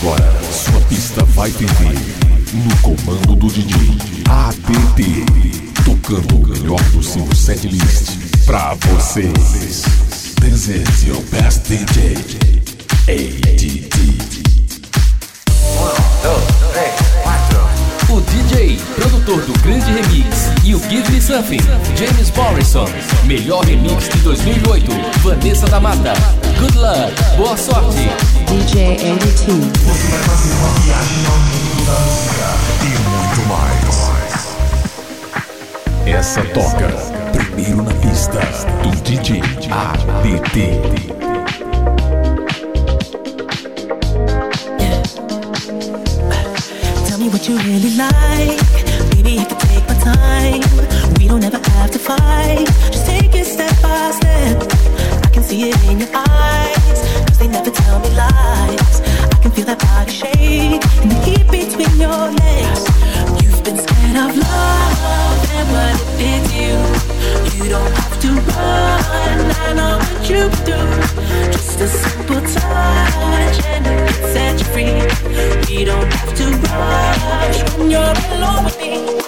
agora, sua pista vai perder. No comando do DJ ADT. Tocando o melhor do seu setlist pra vocês. This is your best DJ. ADT. DJ, produtor do grande remix e o Give Me Something, James Morrison. Melhor remix de 2008, Vanessa da Mata. Good luck, boa sorte. DJ ADT. Você vai fazer uma viagem ao mundo da música e muito mais. Essa toca primeiro na pista do DJ ADT. What you really like. Baby, I can take my time. We don't ever have to fight. Just take it step by step. I can see it in your eyes. Cause they never tell me lies. I can feel that body shake and the heat between your legs. You've been scared of love and what it did you. You don't have to run. I know what you do. Just a simple touch and it can set you free. We don't have to when you're alone with me.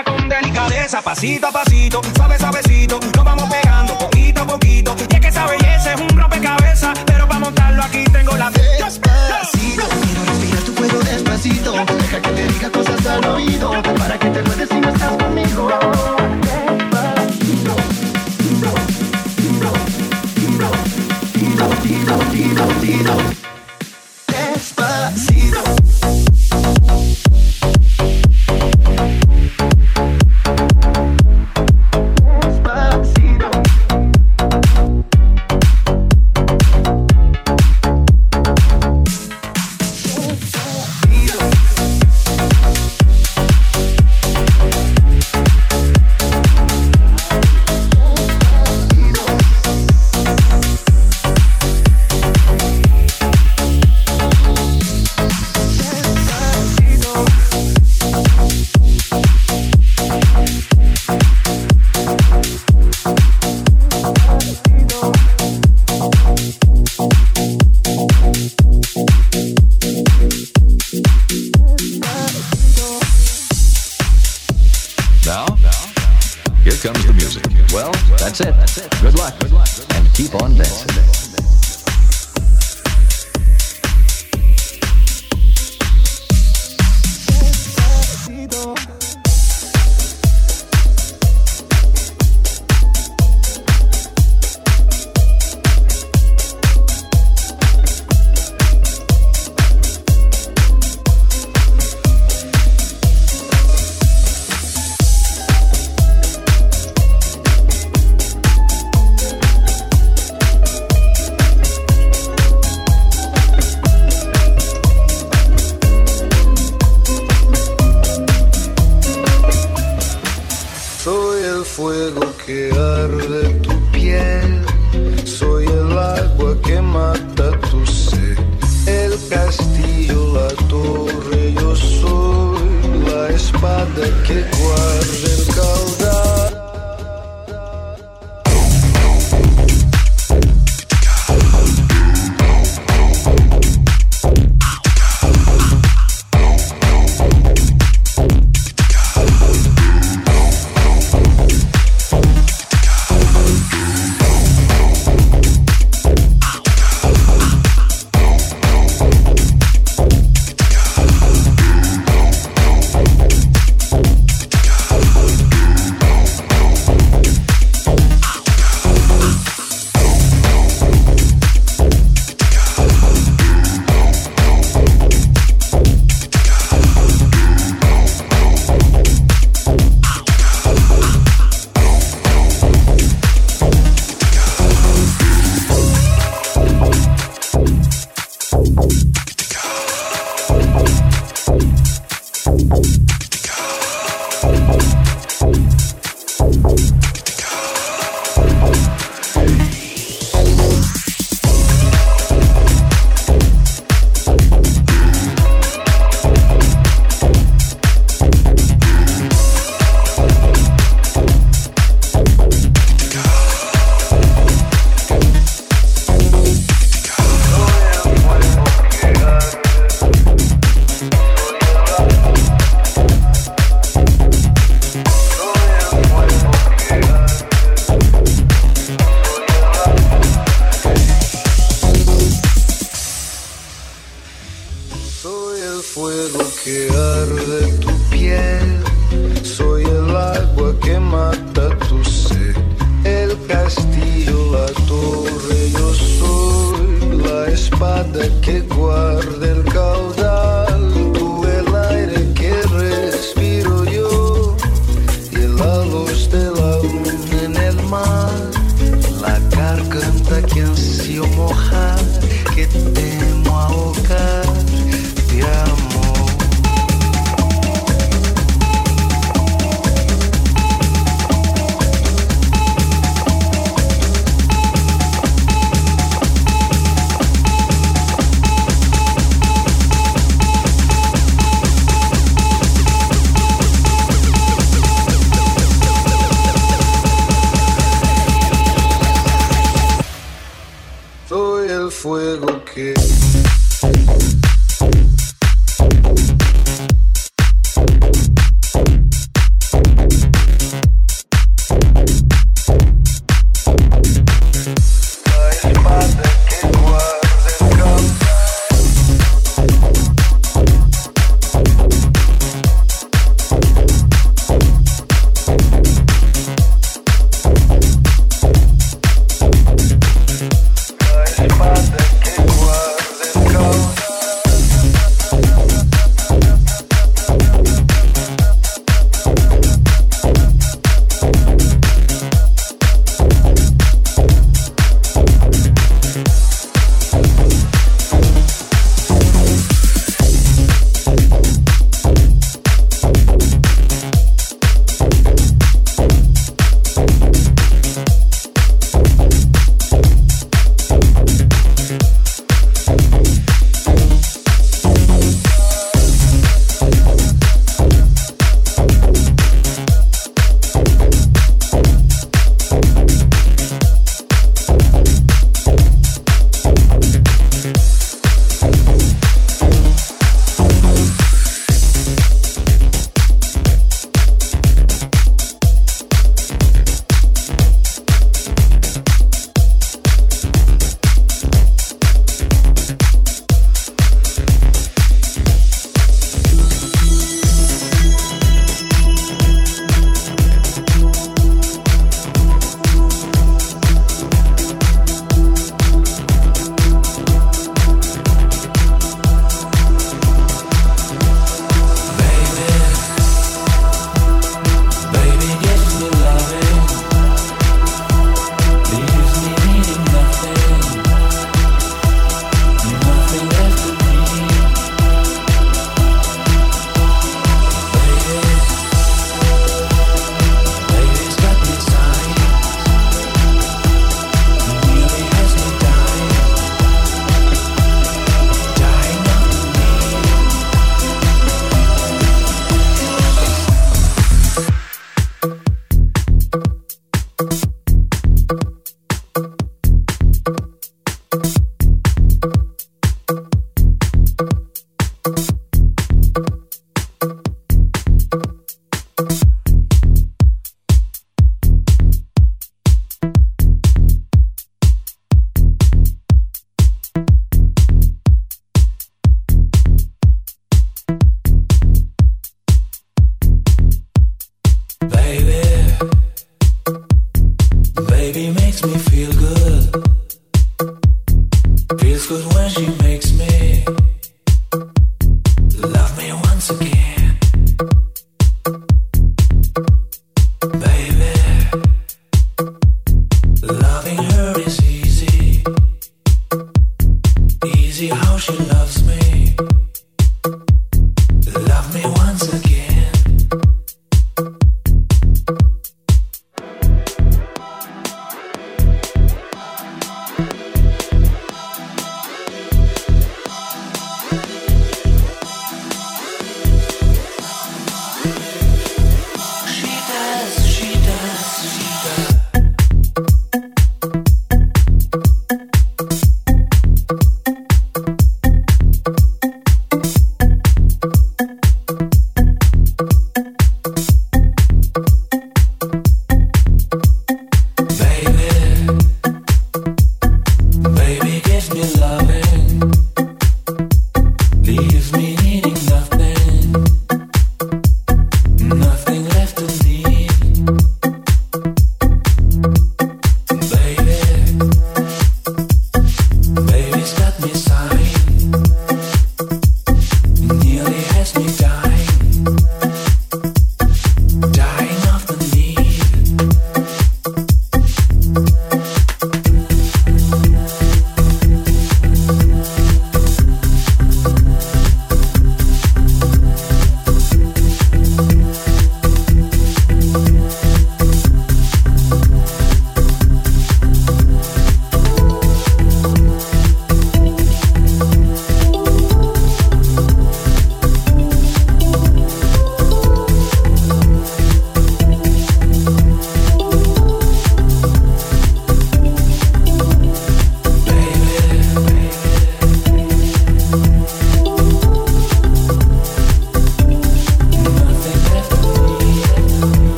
Con delicadeza, pasito a pasito, suave suavecito, nos The que was em caldo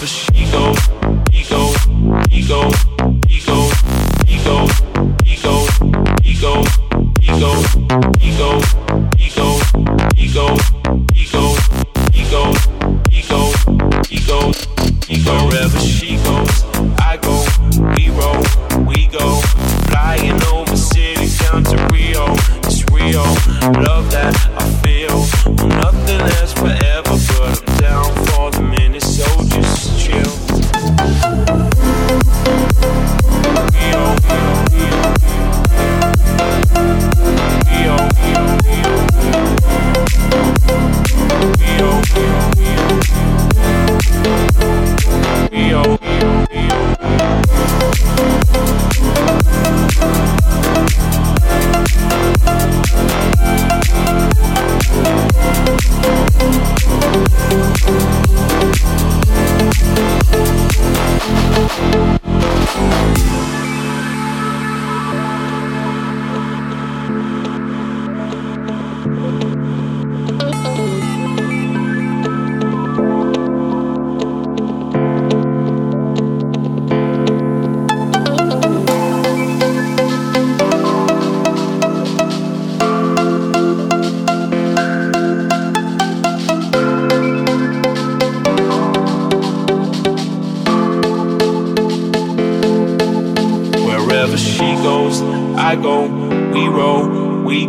of a she-go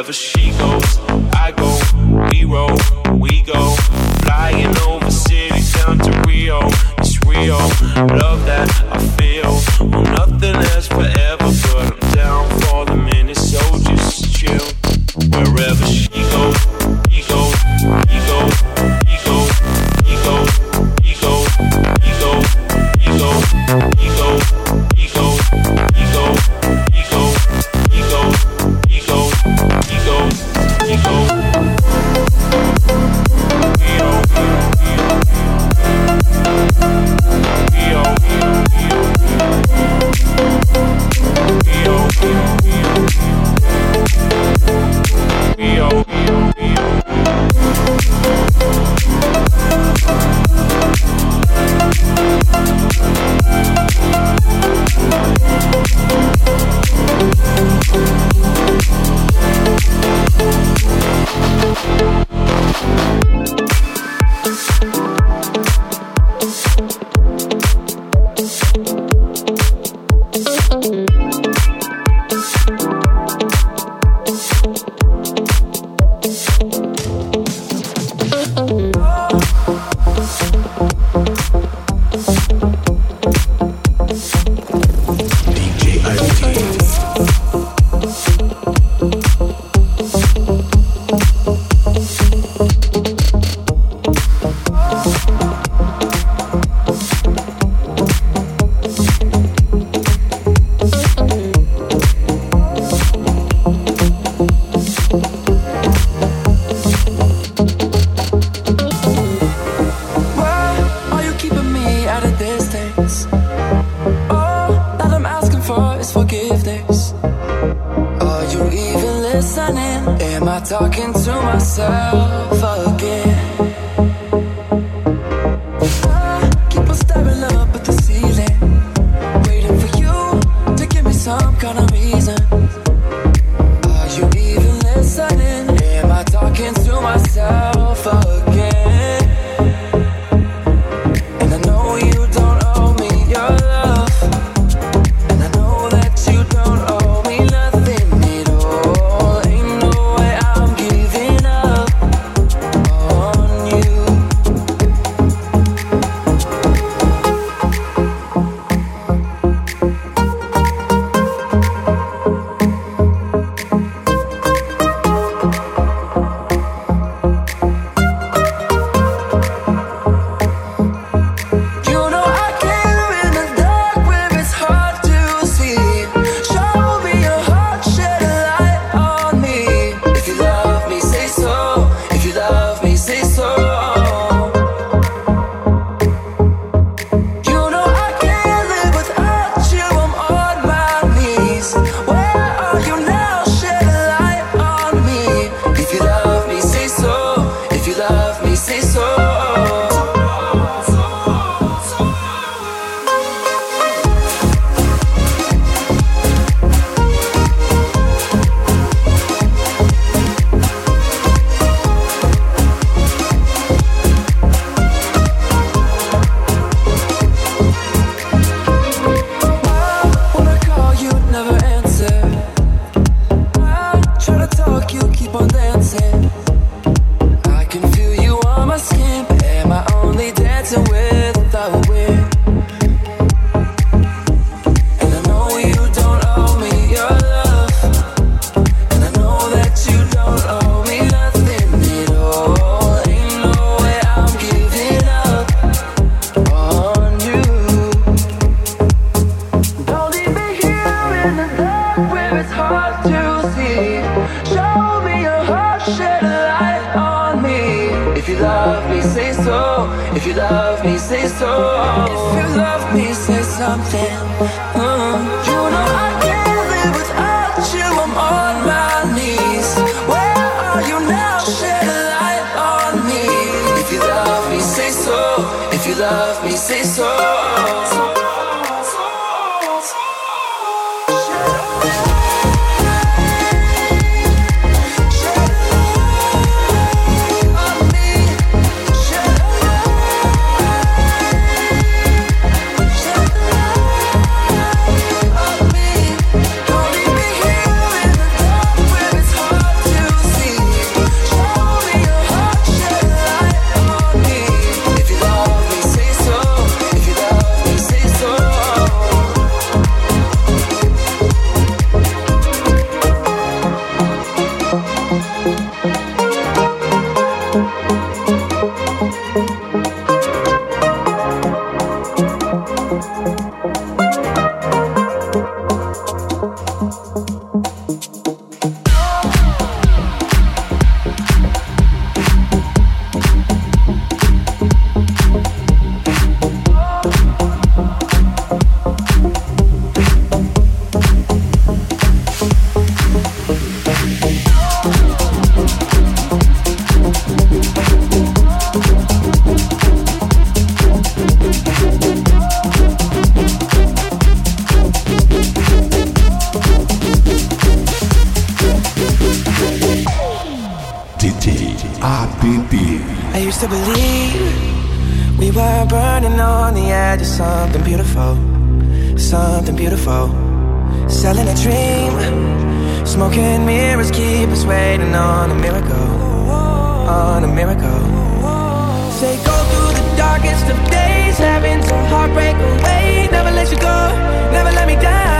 wherever she goes. on a miracle, on a miracle. Say go through the darkest of days, having to heartbreak away. Never let you go, never let me down.